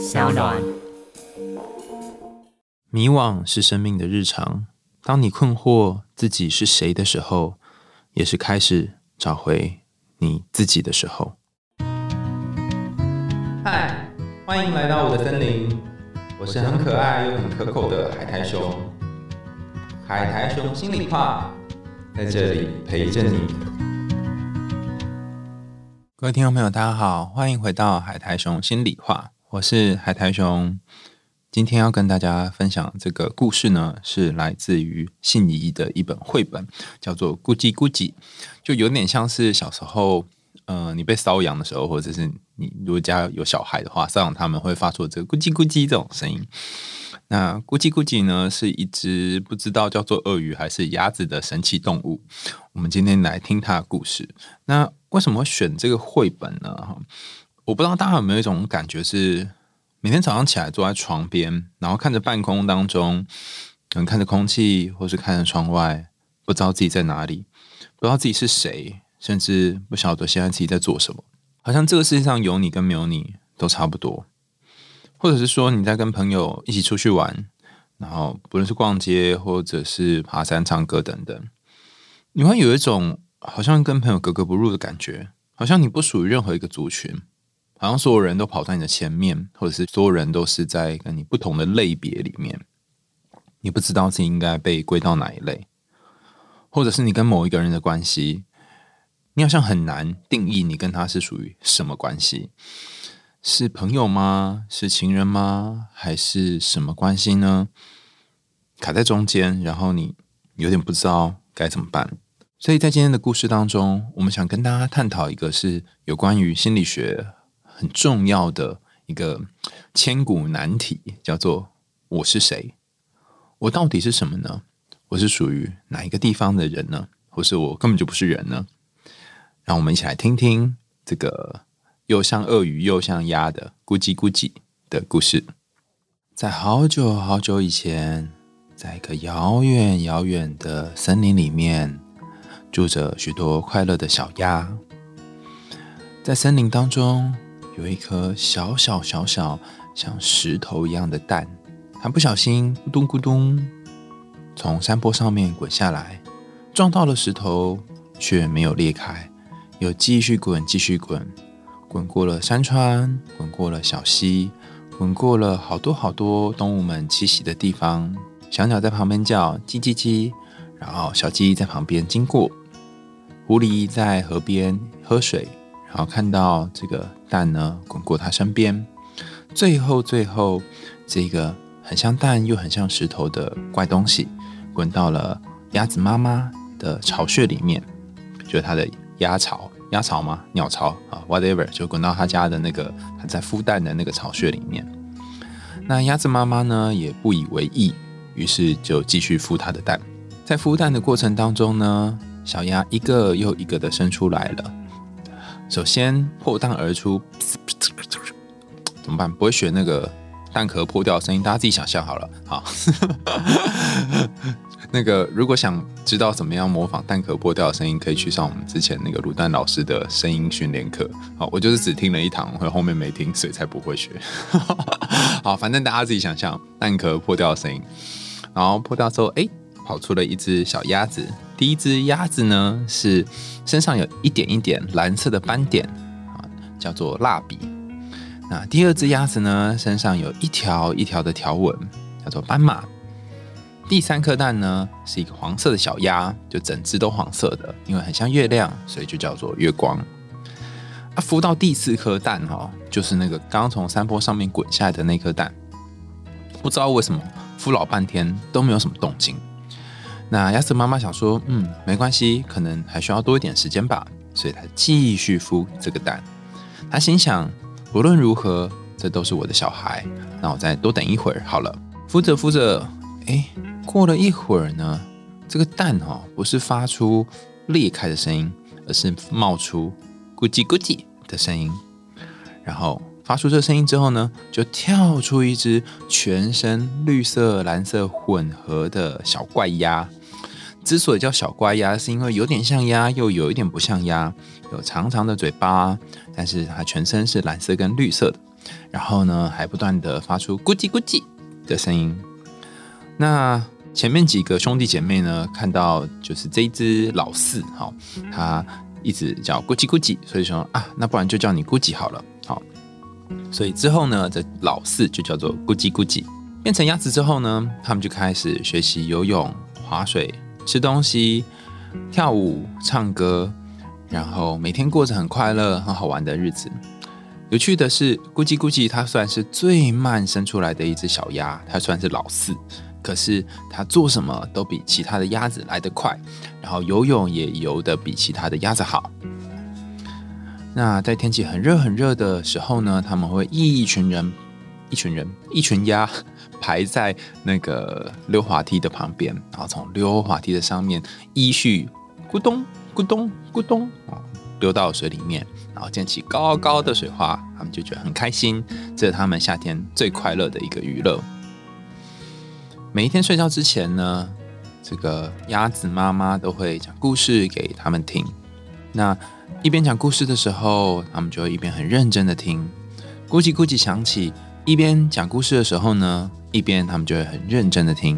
小暖。迷惘是生命的日常。当你困惑自己是谁的时候，也是开始找回你自己的时候。嗨，欢迎来到我的森林，我是很可爱又很可口的海苔熊。海苔熊心里话，在这里陪着你。各位听众朋友，大家好，欢迎回到海苔熊心里话，我是海苔熊。今天要跟大家分享这个故事呢，是来自于信宜的一本绘本，叫做《咕叽咕叽》，就有点像是小时候，呃，你被搔痒的时候，或者是你如果家有小孩的话，搔痒他们会发出这个咕叽咕叽这种声音。那咕叽咕叽呢，是一只不知道叫做鳄鱼还是鸭子的神奇动物。我们今天来听它的故事。那为什么选这个绘本呢？哈，我不知道大家有没有一种感觉是。每天早上起来坐在床边，然后看着半空当中，可能看着空气，或是看着窗外，不知道自己在哪里，不知道自己是谁，甚至不晓得现在自己在做什么。好像这个世界上有你跟没有你都差不多，或者是说你在跟朋友一起出去玩，然后不论是逛街或者是爬山、唱歌等等，你会有一种好像跟朋友格格不入的感觉，好像你不属于任何一个族群。好像所有人都跑在你的前面，或者是所有人都是在跟你不同的类别里面，你不知道自己应该被归到哪一类，或者是你跟某一个人的关系，你好像很难定义你跟他是属于什么关系，是朋友吗？是情人吗？还是什么关系呢？卡在中间，然后你有点不知道该怎么办。所以在今天的故事当中，我们想跟大家探讨一个是有关于心理学。很重要的一个千古难题，叫做“我是谁？我到底是什么呢？我是属于哪一个地方的人呢？或是我根本就不是人呢？”让我们一起来听听这个又像鳄鱼又像鸭的“咕叽咕叽”的故事。在好久好久以前，在一个遥远遥远的森林里面，住着许多快乐的小鸭。在森林当中。有一颗小小小小像石头一样的蛋，它不小心咕咚咕咚从山坡上面滚下来，撞到了石头，却没有裂开，又继续滚，继续滚，滚过了山川，滚过了小溪，滚过了好多好多动物们栖息的地方，小鸟在旁边叫叽叽叽，然后小鸡在旁边经过，狐狸在河边喝水。然后看到这个蛋呢滚过它身边，最后最后这个很像蛋又很像石头的怪东西滚到了鸭子妈妈的巢穴里面，就是它的鸭巢、鸭巢吗？鸟巢啊，whatever，就滚到他家的那个它在孵蛋的那个巢穴里面。那鸭子妈妈呢也不以为意，于是就继续孵它的蛋。在孵蛋的过程当中呢，小鸭一个又一个的生出来了。首先破蛋而出，怎么办？不会学那个蛋壳破掉的声音，大家自己想象好了。好，那个如果想知道怎么样模仿蛋壳破掉的声音，可以去上我们之前那个卤蛋老师的声音训练课。好，我就是只听了一堂，后面没听，所以才不会学。好，反正大家自己想象蛋壳破掉的声音，然后破掉之后，哎，跑出了一只小鸭子。第一只鸭子呢，是身上有一点一点蓝色的斑点啊，叫做蜡笔。那第二只鸭子呢，身上有一条一条的条纹，叫做斑马。第三颗蛋呢，是一个黄色的小鸭，就整只都黄色的，因为很像月亮，所以就叫做月光。啊，孵到第四颗蛋哈，就是那个刚刚从山坡上面滚下来的那颗蛋，不知道为什么孵老半天都没有什么动静。那鸭子妈妈想说，嗯，没关系，可能还需要多一点时间吧，所以她继续孵这个蛋。她心想，无论如何，这都是我的小孩，那我再多等一会儿好了。孵着孵着，哎，过了一会儿呢，这个蛋哈不是发出裂开的声音，而是冒出咕叽咕叽的声音。然后发出这声音之后呢，就跳出一只全身绿色、蓝色混合的小怪鸭。之所以叫小怪鸭，是因为有点像鸭，又有一点不像鸭，有长长的嘴巴，但是它全身是蓝色跟绿色的。然后呢，还不断的发出咕叽咕叽的声音。那前面几个兄弟姐妹呢，看到就是这一只老四，好，他一直叫咕叽咕叽，所以说啊，那不然就叫你咕叽好了，好。所以之后呢，这老四就叫做咕叽咕叽。变成鸭子之后呢，他们就开始学习游泳、划水、吃东西、跳舞、唱歌，然后每天过着很快乐、很好玩的日子。有趣的是，咕叽咕叽它算是最慢生出来的一只小鸭，它算是老四。可是它做什么都比其他的鸭子来得快，然后游泳也游得比其他的鸭子好。那在天气很热很热的时候呢，他们会一群人、一群人、一群鸭排在那个溜滑梯的旁边，然后从溜滑梯的上面依序咕咚咕咚咕咚啊溜到水里面，然后溅起高高的水花，他们就觉得很开心。这是他们夏天最快乐的一个娱乐。每一天睡觉之前呢，这个鸭子妈妈都会讲故事给他们听。那一边讲故事的时候，他们就会一边很认真的听。咕叽咕叽响起，一边讲故事的时候呢，一边他们就会很认真的听。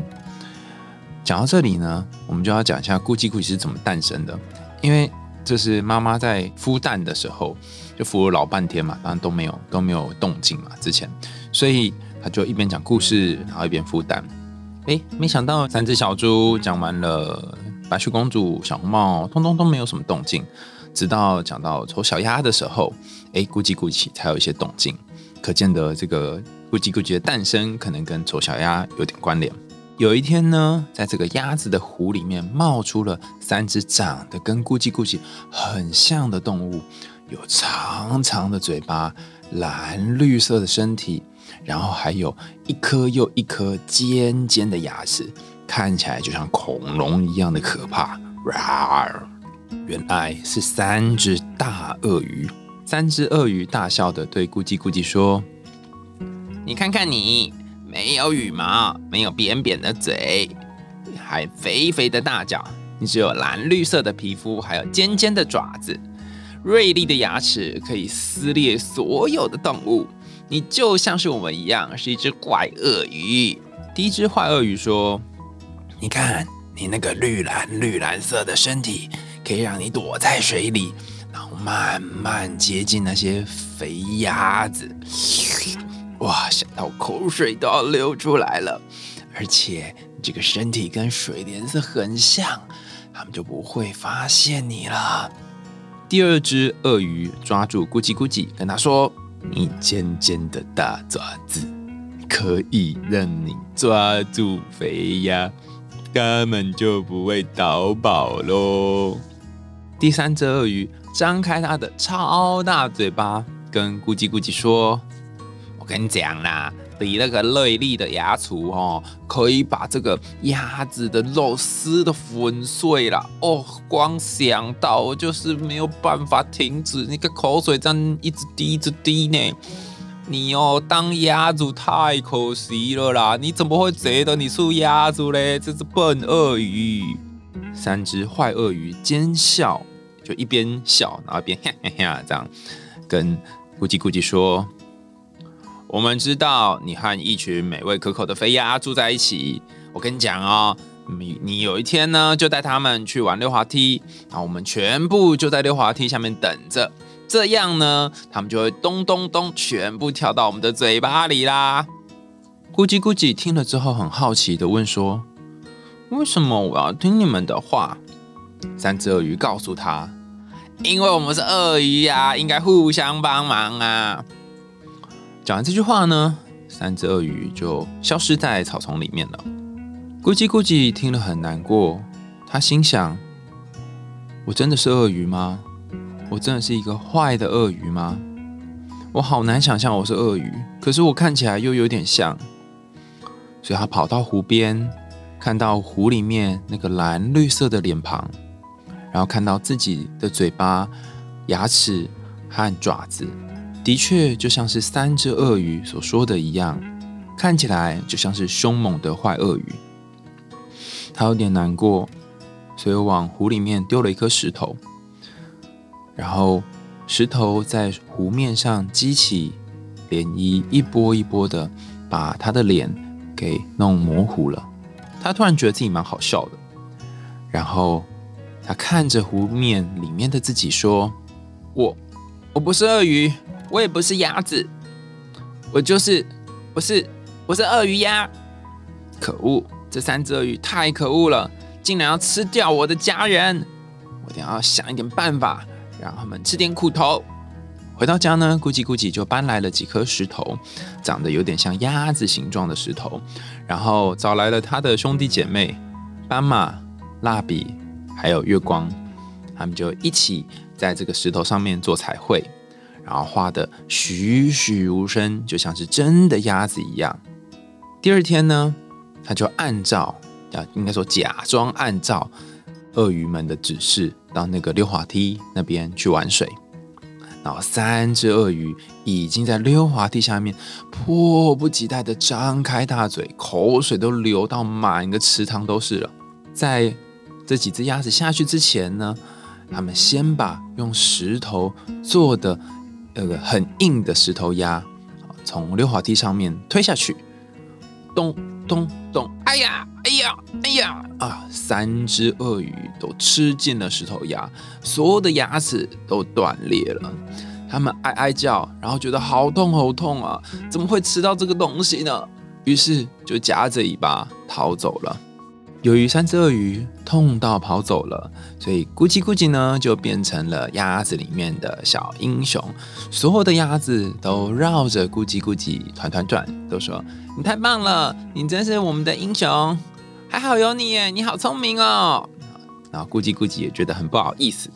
讲到这里呢，我们就要讲一下咕叽咕叽是怎么诞生的。因为这是妈妈在孵蛋的时候，就孵了老半天嘛，当然都没有都没有动静嘛，之前，所以他就一边讲故事，然后一边孵蛋。哎，没想到三只小猪讲完了，白雪公主、小红帽，通通都没有什么动静。直到讲到丑小鸭的时候，哎，咕叽咕叽才有一些动静。可见的这个咕叽咕叽的诞生，可能跟丑小鸭有点关联。有一天呢，在这个鸭子的湖里面，冒出了三只长得跟咕叽咕叽很像的动物，有长长的嘴巴，蓝绿色的身体。然后还有一颗又一颗尖尖的牙齿，看起来就像恐龙一样的可怕。原来是三只大鳄鱼。三只鳄鱼大笑的对咕叽咕叽说：“你看看你，没有羽毛，没有扁扁的嘴，还肥肥的大脚，你只有蓝绿色的皮肤，还有尖尖的爪子，锐利的牙齿可以撕裂所有的动物。”你就像是我们一样，是一只怪鳄鱼。第一只坏鳄鱼说：“你看，你那个绿蓝绿蓝色的身体，可以让你躲在水里，慢慢接近那些肥鸭子。哇，想到口水都要流出来了。而且这个身体跟水的颜色很像，他们就不会发现你了。”第二只鳄鱼抓住咕叽咕叽，跟他说。你尖尖的大爪子可以让你抓住肥鸭，根本就不会逃跑喽。第三只鳄鱼张开它的超大嘴巴，跟咕叽咕叽说：“我跟你讲啦。”你那个锐利的牙厨哦，可以把这个鸭子的肉撕的粉碎了哦。光想到我就是没有办法停止那个口水这样一直滴一直滴呢。你哦，当鸭子太可惜了啦！你怎么会觉得你是鸭子嘞？这只笨鳄鱼。三只坏鳄鱼奸笑，一边笑，然后一边哈哈哈这样跟咕叽咕叽说。我们知道你和一群美味可口的肥鸭住在一起。我跟你讲哦，你你有一天呢，就带他们去玩溜滑梯，然后我们全部就在溜滑梯下面等着。这样呢，他们就会咚咚咚，全部跳到我们的嘴巴里啦。咕叽咕叽听了之后，很好奇的问说：“为什么我要听你们的话？”三只鳄鱼告诉他：“因为我们是鳄鱼呀，应该互相帮忙啊。”讲完这句话呢，三只鳄鱼就消失在草丛里面了。咕叽咕叽听了很难过，他心想：我真的是鳄鱼吗？我真的是一个坏的鳄鱼吗？我好难想象我是鳄鱼，可是我看起来又有点像。所以他跑到湖边，看到湖里面那个蓝绿色的脸庞，然后看到自己的嘴巴、牙齿和爪子。的确，就像是三只鳄鱼所说的一样，看起来就像是凶猛的坏鳄鱼。他有点难过，所以往湖里面丢了一颗石头，然后石头在湖面上激起涟漪一波一波的把他的脸给弄模糊了。他突然觉得自己蛮好笑的，然后他看着湖面里面的自己说：“我我不是鳄鱼，我也不是鸭子，我就是我是我是鳄鱼鸭。可恶，这三只鳄鱼太可恶了，竟然要吃掉我的家人！我一定要想一点办法，让他们吃点苦头。”回到家呢，咕叽咕叽就搬来了几颗石头，长得有点像鸭子形状的石头，然后找来了他的兄弟姐妹斑马、蜡笔，还有月光，他们就一起在这个石头上面做彩绘，然后画的栩栩如生，就像是真的鸭子一样。第二天呢，他就按照，啊，应该说假装按照鳄鱼们的指示，到那个溜滑梯那边去玩水。然后三只鳄鱼已经在溜滑梯下面迫不及待的张开大嘴，口水都流到满个池塘都是了。在这几只鸭子下去之前呢，他们先把用石头做的那个很硬的石头鸭从溜滑梯上面推下去，咚咚咚，哎呀，哎呀，哎呀啊！三只鳄鱼都吃进了石头鸭，所有的牙齿都断裂了。他们哀哀叫，然后觉得好痛好痛啊！怎么会吃到这个东西呢？于是就夹着尾巴逃走了。由于三只鳄鱼痛到跑走了，所以咕叽咕叽呢就变成了鸭子里面的小英雄。所有的鸭子都绕着咕叽咕叽团团转，都说：“你太棒了，你真是我们的英雄。”还好有你耶，你好聪明哦。然后咕叽咕叽也觉得很不好意思。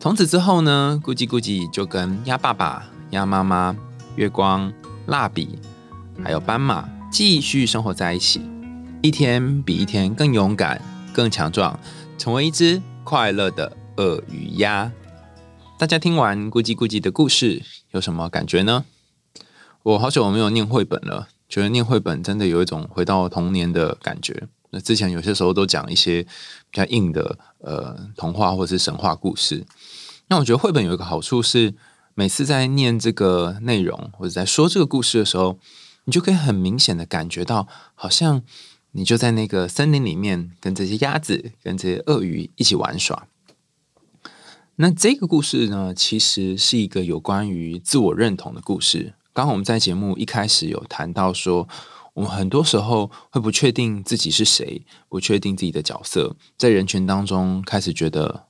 从此之后呢，咕叽咕叽就跟鸭爸爸、鸭妈妈、月光、蜡笔还有斑马继续生活在一起，一天比一天更勇敢、更强壮，成为一只快乐的鳄鱼鸭。大家听完咕叽咕叽的故事有什么感觉呢？我好久没有念绘本了，觉得念绘本真的有一种回到童年的感觉。那之前有些时候都讲一些比较硬的呃童话或者是神话故事。那我觉得绘本有一个好处是，每次在念这个内容或者在说这个故事的时候，你就可以很明显的感觉到，好像你就在那个森林里面跟这些鸭子、跟这些鳄鱼一起玩耍。那这个故事呢，其实是一个有关于自我认同的故事。刚刚我们在节目一开始有谈到说。我们很多时候会不确定自己是谁，不确定自己的角色，在人群当中开始觉得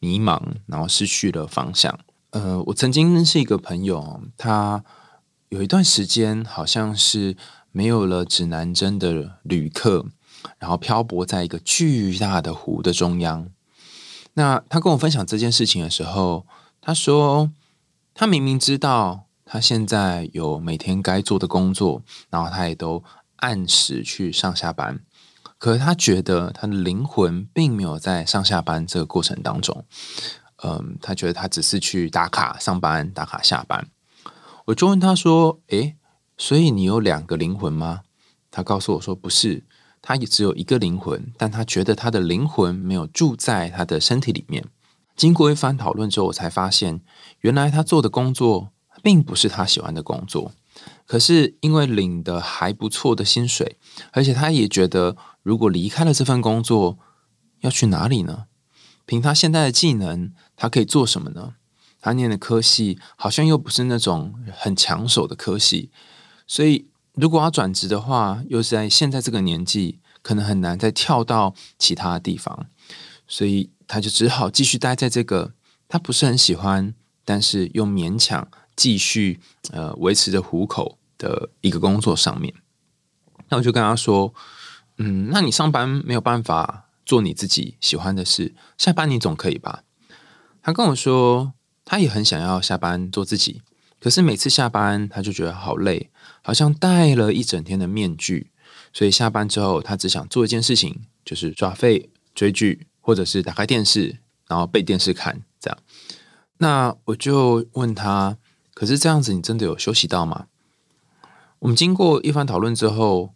迷茫，然后失去了方向。呃，我曾经认识一个朋友，他有一段时间好像是没有了指南针的旅客，然后漂泊在一个巨大的湖的中央。那他跟我分享这件事情的时候，他说他明明知道。他现在有每天该做的工作，然后他也都按时去上下班。可是他觉得他的灵魂并没有在上下班这个过程当中。嗯，他觉得他只是去打卡上班、打卡下班。我就问他说：“诶，所以你有两个灵魂吗？”他告诉我说：“不是，他也只有一个灵魂，但他觉得他的灵魂没有住在他的身体里面。”经过一番讨论之后，我才发现，原来他做的工作。并不是他喜欢的工作，可是因为领的还不错的薪水，而且他也觉得如果离开了这份工作，要去哪里呢？凭他现在的技能，他可以做什么呢？他念的科系好像又不是那种很抢手的科系，所以如果要转职的话，又是在现在这个年纪，可能很难再跳到其他地方，所以他就只好继续待在这个他不是很喜欢，但是又勉强。继续呃维持着糊口的一个工作上面，那我就跟他说，嗯，那你上班没有办法做你自己喜欢的事，下班你总可以吧？他跟我说，他也很想要下班做自己，可是每次下班他就觉得好累，好像戴了一整天的面具，所以下班之后他只想做一件事情，就是抓废追剧，或者是打开电视，然后背电视看这样。那我就问他。可是这样子，你真的有休息到吗？我们经过一番讨论之后，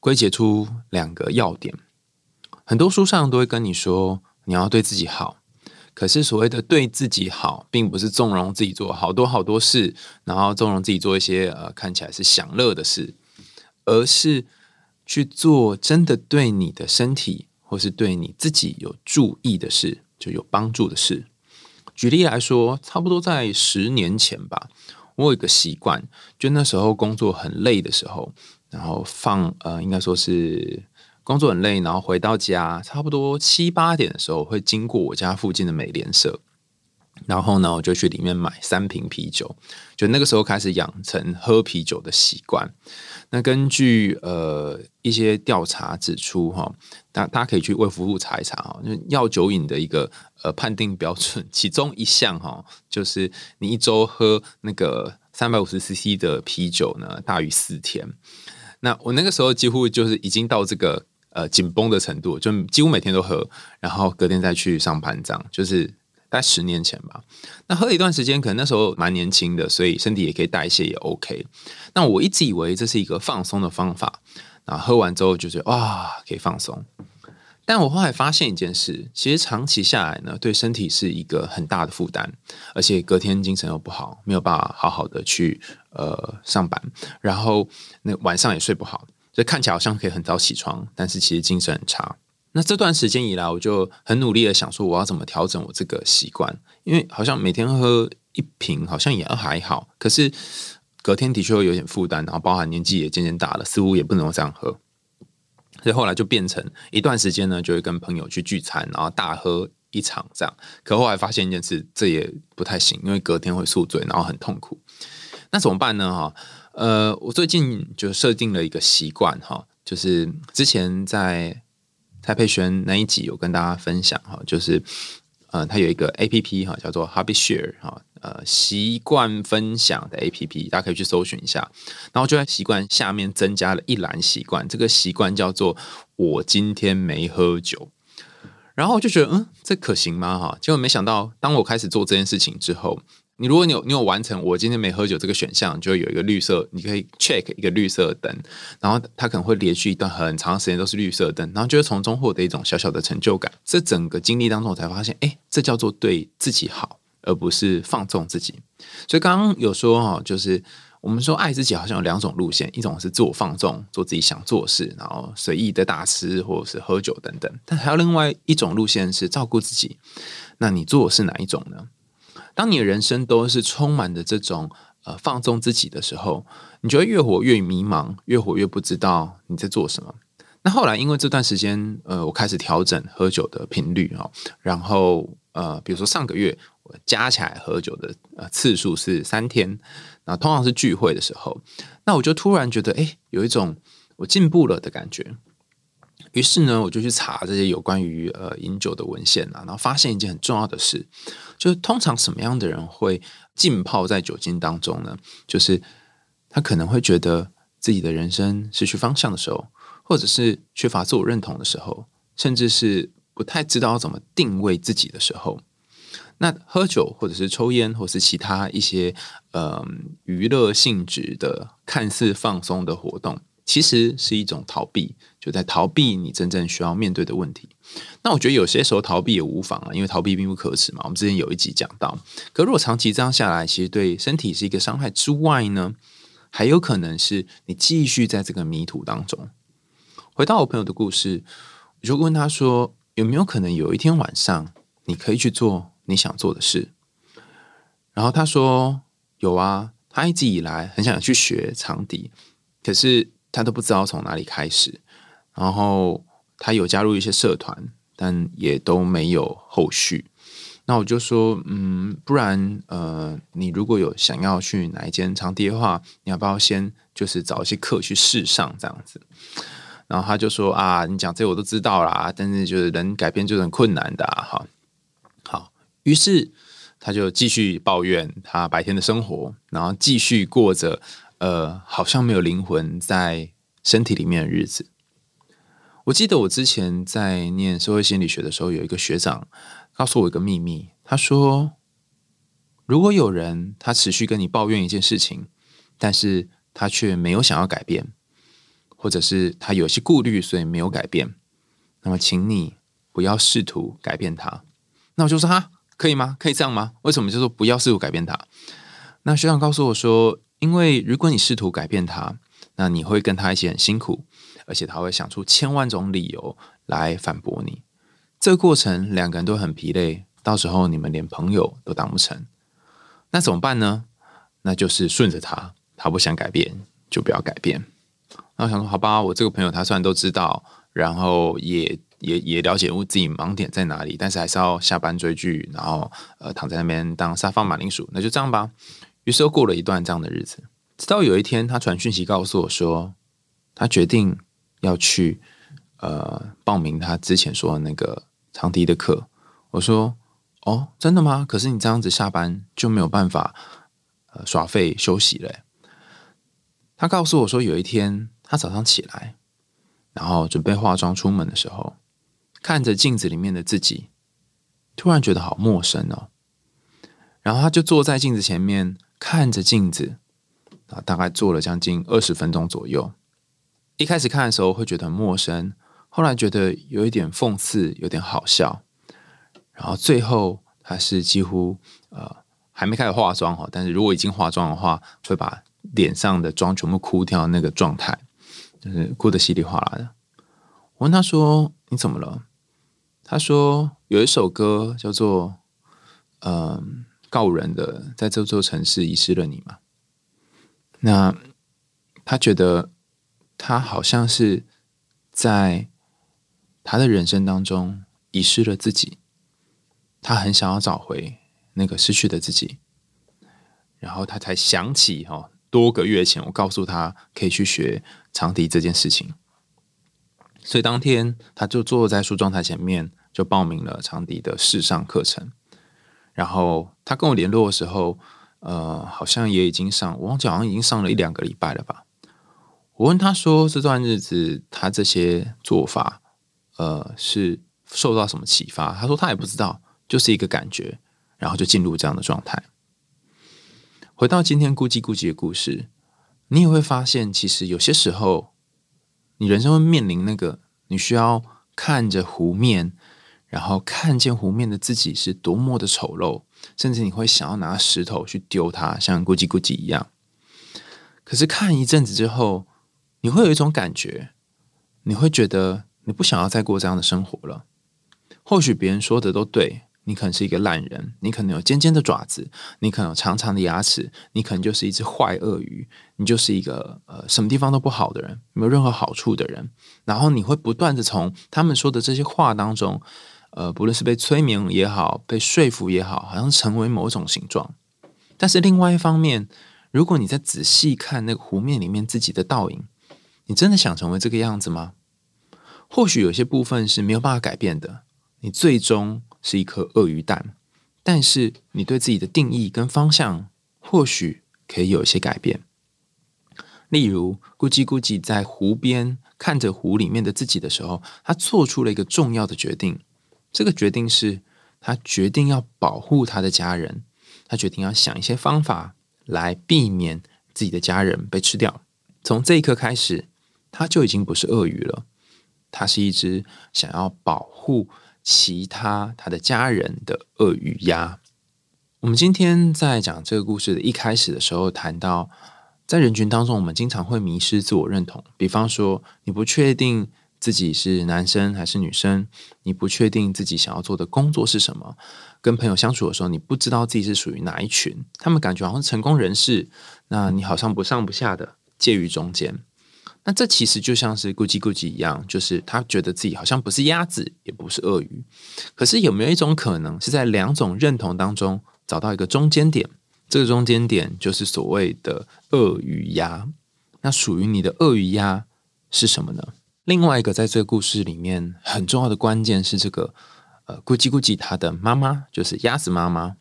归结出两个要点。很多书上都会跟你说，你要对自己好。可是所谓的对自己好，并不是纵容自己做好多好多事，然后纵容自己做一些呃看起来是享乐的事，而是去做真的对你的身体或是对你自己有注意的事，就有帮助的事。举例来说，差不多在十年前吧，我有一个习惯，就那时候工作很累的时候，然后放呃，应该说是。工作很累，然后回到家，差不多七八点的时候，会经过我家附近的美联社，然后呢，我就去里面买三瓶啤酒，就那个时候开始养成喝啤酒的习惯。那根据呃一些调查指出，哈，大大家可以去为服务查一查哈，就药酒瘾的一个呃判定标准，其中一项哈，就是你一周喝那个三百五十 CC 的啤酒呢，大于四天。那我那个时候几乎就是已经到这个。呃，紧绷的程度，就几乎每天都喝，然后隔天再去上班，这样就是大概十年前吧。那喝了一段时间，可能那时候蛮年轻的，所以身体也可以代谢也 OK。那我一直以为这是一个放松的方法，然后喝完之后就觉得哇，可以放松。但我后来发现一件事，其实长期下来呢，对身体是一个很大的负担，而且隔天精神又不好，没有办法好好的去呃上班，然后那晚上也睡不好。就看起来好像可以很早起床，但是其实精神很差。那这段时间以来，我就很努力的想说，我要怎么调整我这个习惯？因为好像每天喝一瓶，好像也还好。可是隔天的确会有点负担，然后包含年纪也渐渐大了，似乎也不能这样喝。所以后来就变成一段时间呢，就会跟朋友去聚餐，然后大喝一场这样。可后来发现一件事，这也不太行，因为隔天会宿醉，然后很痛苦。那怎么办呢？哈？呃，我最近就设定了一个习惯哈，就是之前在蔡佩轩那一集有跟大家分享哈，就是呃，它有一个 A P P 哈，叫做 Hobby Share 哈，呃，习惯分享的 A P P，大家可以去搜寻一下。然后就在习惯下面增加了一栏习惯，这个习惯叫做我今天没喝酒。然后我就觉得，嗯，这可行吗？哈，结果没想到，当我开始做这件事情之后。你如果你有你有完成我今天没喝酒这个选项，就会有一个绿色，你可以 check 一个绿色灯，然后它可能会连续一段很长时间都是绿色灯，然后就会从中获得一种小小的成就感。这整个经历当中，我才发现，哎，这叫做对自己好，而不是放纵自己。所以刚刚有说哈，就是我们说爱自己好像有两种路线，一种是自我放纵，做自己想做事，然后随意的大吃或者是喝酒等等，但还有另外一种路线是照顾自己。那你做的是哪一种呢？当你的人生都是充满着这种呃放纵自己的时候，你就会越活越迷茫，越活越不知道你在做什么。那后来因为这段时间，呃，我开始调整喝酒的频率哈，然后呃，比如说上个月我加起来喝酒的呃次数是三天，那通常是聚会的时候，那我就突然觉得哎，有一种我进步了的感觉。于是呢，我就去查这些有关于呃饮酒的文献啊，然后发现一件很重要的事，就是通常什么样的人会浸泡在酒精当中呢？就是他可能会觉得自己的人生失去方向的时候，或者是缺乏自我认同的时候，甚至是不太知道怎么定位自己的时候，那喝酒或者是抽烟，或是其他一些呃娱乐性质的看似放松的活动。其实是一种逃避，就在逃避你真正需要面对的问题。那我觉得有些时候逃避也无妨啊，因为逃避并不可耻嘛。我们之前有一集讲到，可如果长期这样下来，其实对身体是一个伤害之外呢，还有可能是你继续在这个迷途当中。回到我朋友的故事，我就问他说：“有没有可能有一天晚上，你可以去做你想做的事？”然后他说：“有啊，他一直以来很想去学长笛，可是。”他都不知道从哪里开始，然后他有加入一些社团，但也都没有后续。那我就说，嗯，不然，呃，你如果有想要去哪一间长笛的话，你要不要先就是找一些课去试上这样子？然后他就说啊，你讲这我都知道啦，但是就是人改变就是很困难的哈。好，于是他就继续抱怨他白天的生活，然后继续过着。呃，好像没有灵魂在身体里面的日子。我记得我之前在念社会心理学的时候，有一个学长告诉我一个秘密。他说，如果有人他持续跟你抱怨一件事情，但是他却没有想要改变，或者是他有些顾虑，所以没有改变，那么请你不要试图改变他。那我就说哈，可以吗？可以这样吗？为什么就说不要试图改变他？那学长告诉我说，因为如果你试图改变他，那你会跟他一起很辛苦，而且他会想出千万种理由来反驳你。这个过程两个人都很疲累，到时候你们连朋友都当不成。那怎么办呢？那就是顺着他，他不想改变就不要改变。那我想说，好吧，我这个朋友他虽然都知道，然后也也也了解我自己盲点在哪里，但是还是要下班追剧，然后呃躺在那边当沙发马铃薯，那就这样吧。于是又过了一段这样的日子，直到有一天他传讯息告诉我说，他决定要去呃报名他之前说的那个。长笛的课，我说：“哦，真的吗？可是你这样子下班就没有办法呃耍废休息了。”他告诉我说，有一天他早上起来，然后准备化妆出门的时候，看着镜子里面的自己，突然觉得好陌生哦。然后他就坐在镜子前面看着镜子啊，大概坐了将近二十分钟左右。一开始看的时候会觉得很陌生。后来觉得有一点讽刺，有点好笑，然后最后他是几乎呃还没开始化妆哈，但是如果已经化妆的话，会把脸上的妆全部哭掉那个状态，就是哭得稀里哗啦的。我问他说：“你怎么了？”他说：“有一首歌叫做‘嗯告人的’，在这座城市遗失了你吗。”那他觉得他好像是在。他的人生当中遗失了自己，他很想要找回那个失去的自己，然后他才想起哈，多个月前我告诉他可以去学长笛这件事情，所以当天他就坐在梳妆台前面，就报名了长笛的试上课程。然后他跟我联络的时候，呃，好像也已经上，我忘记好像已经上了一两个礼拜了吧。我问他说，这段日子他这些做法。呃，是受到什么启发？他说他也不知道，就是一个感觉，然后就进入这样的状态。回到今天咕叽咕叽的故事，你也会发现，其实有些时候，你人生会面临那个你需要看着湖面，然后看见湖面的自己是多么的丑陋，甚至你会想要拿石头去丢它，像咕叽咕叽一样。可是看一阵子之后，你会有一种感觉，你会觉得。你不想要再过这样的生活了。或许别人说的都对，你可能是一个烂人，你可能有尖尖的爪子，你可能有长长的牙齿，你可能就是一只坏鳄鱼，你就是一个呃什么地方都不好的人，没有任何好处的人。然后你会不断的从他们说的这些话当中，呃，不论是被催眠也好，被说服也好，好像成为某种形状。但是另外一方面，如果你在仔细看那个湖面里面自己的倒影，你真的想成为这个样子吗？或许有些部分是没有办法改变的，你最终是一颗鳄鱼蛋，但是你对自己的定义跟方向或许可以有一些改变。例如，咕叽咕叽在湖边看着湖里面的自己的时候，他做出了一个重要的决定。这个决定是他决定要保护他的家人，他决定要想一些方法来避免自己的家人被吃掉。从这一刻开始，他就已经不是鳄鱼了。他是一只想要保护其他他的家人的鳄鱼鸭。我们今天在讲这个故事的一开始的时候，谈到在人群当中，我们经常会迷失自我认同。比方说，你不确定自己是男生还是女生，你不确定自己想要做的工作是什么。跟朋友相处的时候，你不知道自己是属于哪一群，他们感觉好像成功人士，那你好像不上不下的，介于中间。那这其实就像是咕叽咕叽一样，就是他觉得自己好像不是鸭子，也不是鳄鱼。可是有没有一种可能，是在两种认同当中找到一个中间点？这个中间点就是所谓的鳄鱼鸭。那属于你的鳄鱼鸭是什么呢？另外一个在这个故事里面很重要的关键是这个呃咕叽咕叽他的妈妈就是鸭子妈妈。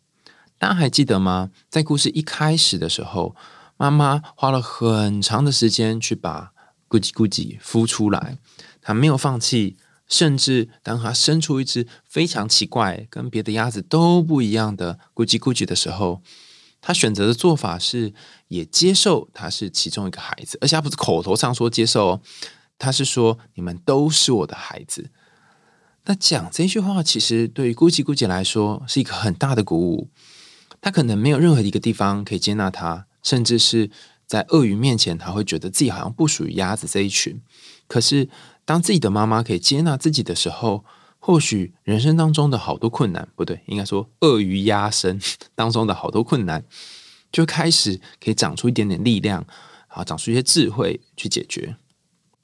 大家还记得吗？在故事一开始的时候，妈妈花了很长的时间去把咕叽咕叽孵出来，他没有放弃，甚至当他生出一只非常奇怪、跟别的鸭子都不一样的咕叽咕叽的时候，他选择的做法是也接受他是其中一个孩子，而且他不是口头上说接受，他是说你们都是我的孩子。那讲这句话，其实对于姑吉姑姐来说是一个很大的鼓舞。他可能没有任何一个地方可以接纳他，甚至是在鳄鱼面前，他会觉得自己好像不属于鸭子这一群。可是，当自己的妈妈可以接纳自己的时候，或许人生当中的好多困难，不对，应该说鳄鱼鸭身当中的好多困难，就开始可以长出一点点力量，啊，长出一些智慧去解决。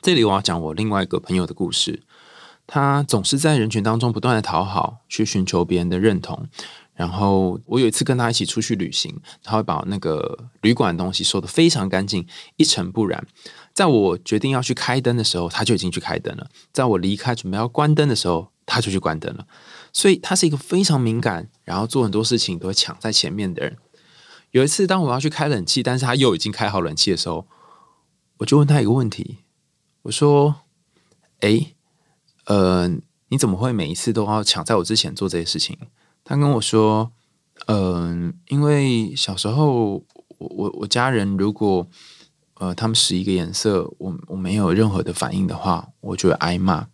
这里我要讲我另外一个朋友的故事。他总是在人群当中不断的讨好，去寻求别人的认同。然后我有一次跟他一起出去旅行，他会把那个旅馆的东西收的非常干净，一尘不染。在我决定要去开灯的时候，他就已经去开灯了；在我离开准备要关灯的时候，他就去关灯了。所以他是一个非常敏感，然后做很多事情都会抢在前面的人。有一次，当我要去开冷气，但是他又已经开好冷气的时候，我就问他一个问题，我说：“哎。”呃，你怎么会每一次都要抢在我之前做这些事情？他跟我说，嗯，因为小时候我我我家人如果呃他们使一个颜色，我我没有任何的反应的话，我就会挨骂。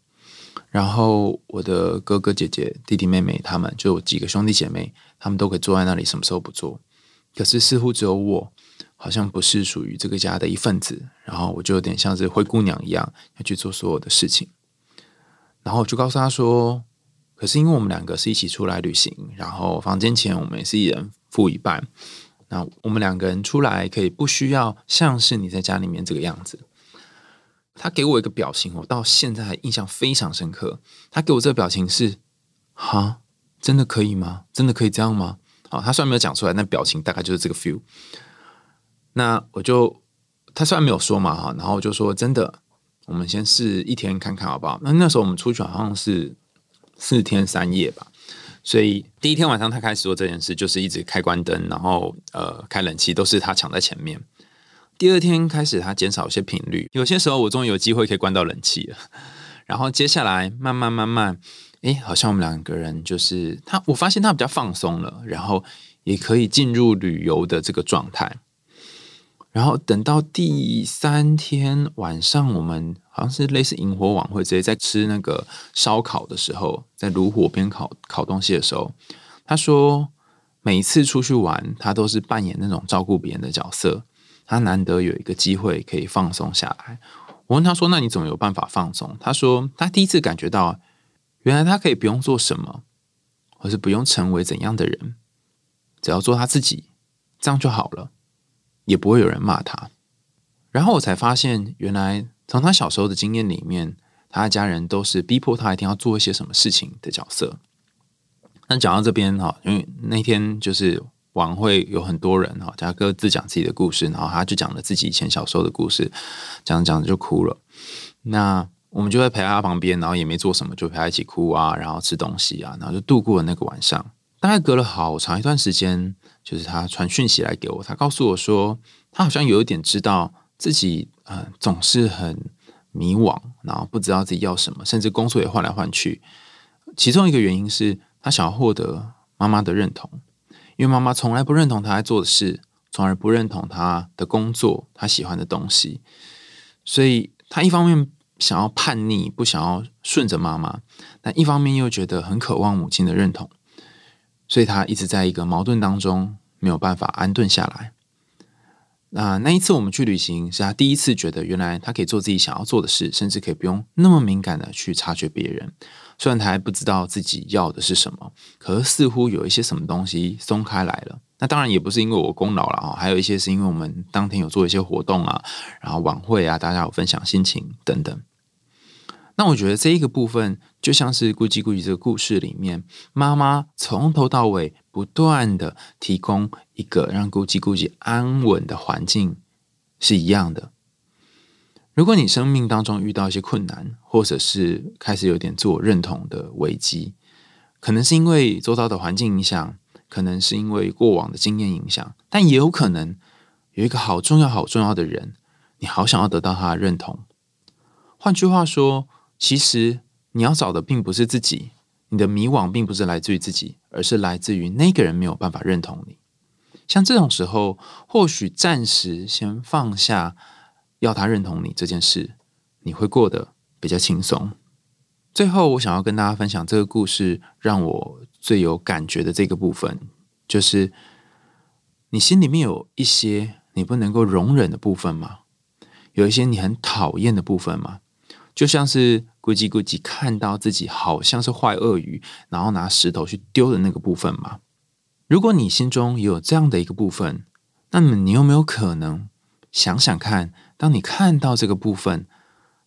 然后我的哥哥姐姐、弟弟妹妹他们就几个兄弟姐妹，他们都可以坐在那里，什么时候不做？可是似乎只有我，好像不是属于这个家的一份子。然后我就有点像是灰姑娘一样，要去做所有的事情。然后我就告诉他说：“可是因为我们两个是一起出来旅行，然后房间钱我们也是一人付一半。那我们两个人出来可以不需要像是你在家里面这个样子。”他给我一个表情，我到现在还印象非常深刻。他给我这个表情是：“哈，真的可以吗？真的可以这样吗？”好，他虽然没有讲出来，但表情大概就是这个 feel。那我就他虽然没有说嘛，哈，然后我就说：“真的。”我们先试一天看看好不好？那那时候我们出去好像是四天三夜吧，所以第一天晚上他开始做这件事，就是一直开关灯，然后呃开冷气，都是他抢在前面。第二天开始他减少一些频率，有些时候我终于有机会可以关到冷气了。然后接下来慢慢慢慢，哎，好像我们两个人就是他，我发现他比较放松了，然后也可以进入旅游的这个状态。然后等到第三天晚上，我们好像是类似萤火晚会，直接在吃那个烧烤的时候，在炉火边烤烤东西的时候，他说每一次出去玩，他都是扮演那种照顾别人的角色。他难得有一个机会可以放松下来。我问他说：“那你怎么有办法放松？”他说：“他第一次感觉到，原来他可以不用做什么，或是不用成为怎样的人，只要做他自己，这样就好了。”也不会有人骂他，然后我才发现，原来从他小时候的经验里面，他的家人都是逼迫他一定要做一些什么事情的角色。那讲到这边哈，因为那天就是晚会有很多人哈，大家各自讲自己的故事，然后他就讲了自己以前小时候的故事，讲着讲着就哭了。那我们就在陪他旁边，然后也没做什么，就陪他一起哭啊，然后吃东西啊，然后就度过了那个晚上。大概隔了好长一段时间。就是他传讯息来给我，他告诉我说，他好像有一点知道自己，呃，总是很迷惘，然后不知道自己要什么，甚至工作也换来换去。其中一个原因是他想要获得妈妈的认同，因为妈妈从来不认同他在做的事，从而不认同他的工作，他喜欢的东西。所以他一方面想要叛逆，不想要顺着妈妈，但一方面又觉得很渴望母亲的认同。所以他一直在一个矛盾当中，没有办法安顿下来。那那一次我们去旅行，是他第一次觉得，原来他可以做自己想要做的事，甚至可以不用那么敏感的去察觉别人。虽然他还不知道自己要的是什么，可是似乎有一些什么东西松开来了。那当然也不是因为我功劳了啊，还有一些是因为我们当天有做一些活动啊，然后晚会啊，大家有分享心情等等。那我觉得这一个部分就像是《咕叽咕叽》这个故事里面，妈妈从头到尾不断的提供一个让咕叽咕叽安稳的环境是一样的。如果你生命当中遇到一些困难，或者是开始有点自我认同的危机，可能是因为周遭的环境影响，可能是因为过往的经验影响，但也有可能有一个好重要、好重要的人，你好想要得到他的认同。换句话说。其实你要找的并不是自己，你的迷惘并不是来自于自己，而是来自于那个人没有办法认同你。像这种时候，或许暂时先放下要他认同你这件事，你会过得比较轻松。最后，我想要跟大家分享这个故事，让我最有感觉的这个部分，就是你心里面有一些你不能够容忍的部分吗？有一些你很讨厌的部分吗？就像是咕叽咕叽看到自己好像是坏鳄鱼，然后拿石头去丢的那个部分吗？如果你心中有这样的一个部分，那么你有没有可能想想看，当你看到这个部分，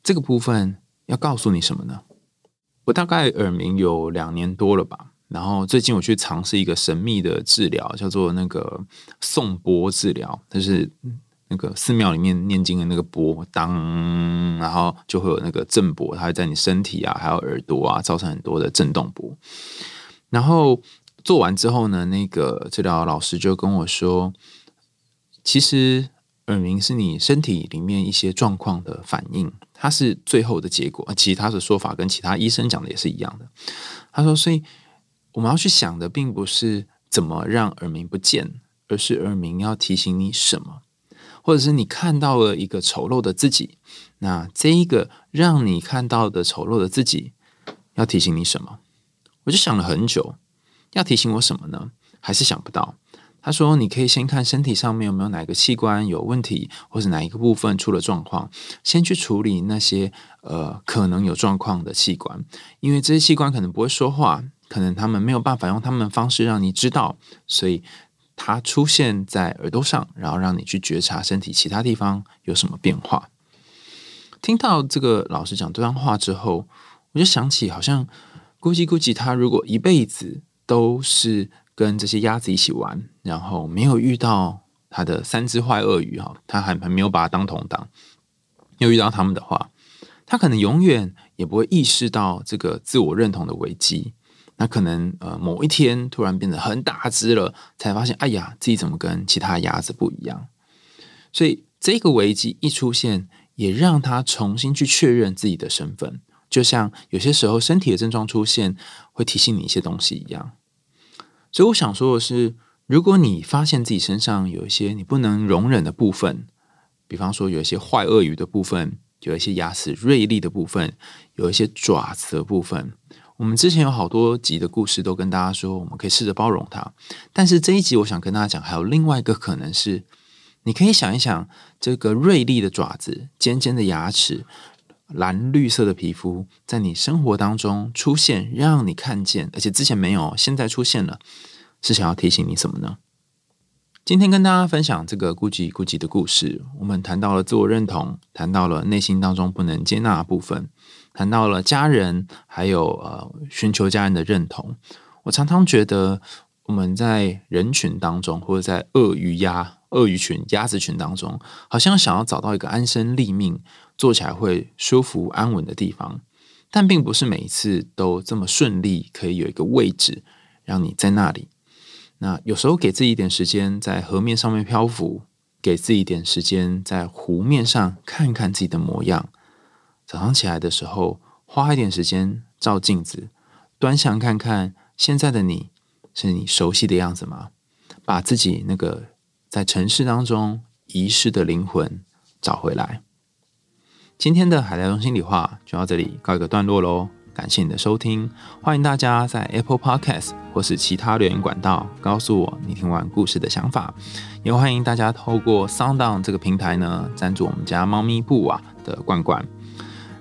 这个部分要告诉你什么呢？我大概耳鸣有两年多了吧，然后最近我去尝试一个神秘的治疗，叫做那个颂钵治疗，就是那个寺庙里面念经的那个钵，当，然后就会有那个震波，它会在你身体啊，还有耳朵啊，造成很多的震动波。然后做完之后呢，那个治疗老师就跟我说，其实耳鸣是你身体里面一些状况的反应。它是最后的结果，其他的说法跟其他医生讲的也是一样的。他说，所以我们要去想的，并不是怎么让耳鸣不见，而是耳鸣要提醒你什么，或者是你看到了一个丑陋的自己，那这一个让你看到的丑陋的自己，要提醒你什么？我就想了很久，要提醒我什么呢？还是想不到。他说：“你可以先看身体上面有没有哪个器官有问题，或是哪一个部分出了状况，先去处理那些呃可能有状况的器官，因为这些器官可能不会说话，可能他们没有办法用他们的方式让你知道，所以它出现在耳朵上，然后让你去觉察身体其他地方有什么变化。”听到这个老师讲这段话之后，我就想起，好像估计估计他如果一辈子都是。跟这些鸭子一起玩，然后没有遇到他的三只坏鳄鱼哈，他还还没有把它当同党。又遇到他们的话，他可能永远也不会意识到这个自我认同的危机。那可能呃某一天突然变得很大只了，才发现哎呀，自己怎么跟其他鸭子不一样？所以这个危机一出现，也让他重新去确认自己的身份，就像有些时候身体的症状出现，会提醒你一些东西一样。所以我想说的是，如果你发现自己身上有一些你不能容忍的部分，比方说有一些坏鳄鱼的部分，有一些牙齿锐利的部分，有一些爪子的部分，我们之前有好多集的故事都跟大家说，我们可以试着包容它。但是这一集我想跟大家讲，还有另外一个可能是，你可以想一想，这个锐利的爪子、尖尖的牙齿。蓝绿色的皮肤在你生活当中出现，让你看见，而且之前没有，现在出现了，是想要提醒你什么呢？今天跟大家分享这个孤寂孤寂的故事，我们谈到了自我认同，谈到了内心当中不能接纳的部分，谈到了家人，还有呃寻求家人的认同。我常常觉得我们在人群当中，或者在鳄鱼鸭、鳄鱼群、鸭子群当中，好像想要找到一个安身立命。坐起来会舒服安稳的地方，但并不是每一次都这么顺利，可以有一个位置让你在那里。那有时候给自己一点时间在河面上面漂浮，给自己一点时间在湖面上看看自己的模样。早上起来的时候，花一点时间照镜子，端详看看现在的你是你熟悉的样子吗？把自己那个在城市当中遗失的灵魂找回来。今天的海苔中心里话就到这里告一个段落喽，感谢你的收听，欢迎大家在 Apple Podcast 或是其他留言管道告诉我你听完故事的想法，也欢迎大家透过 Sound On 这个平台呢赞助我们家猫咪布啊的罐罐。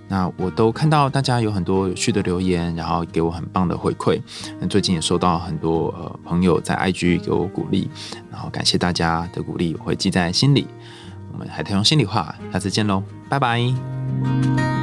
那我都看到大家有很多有趣的留言，然后给我很棒的回馈。那最近也收到很多呃朋友在 IG 给我鼓励，然后感谢大家的鼓励，我会记在心里。我们海豚用心里话，下次见喽，拜拜。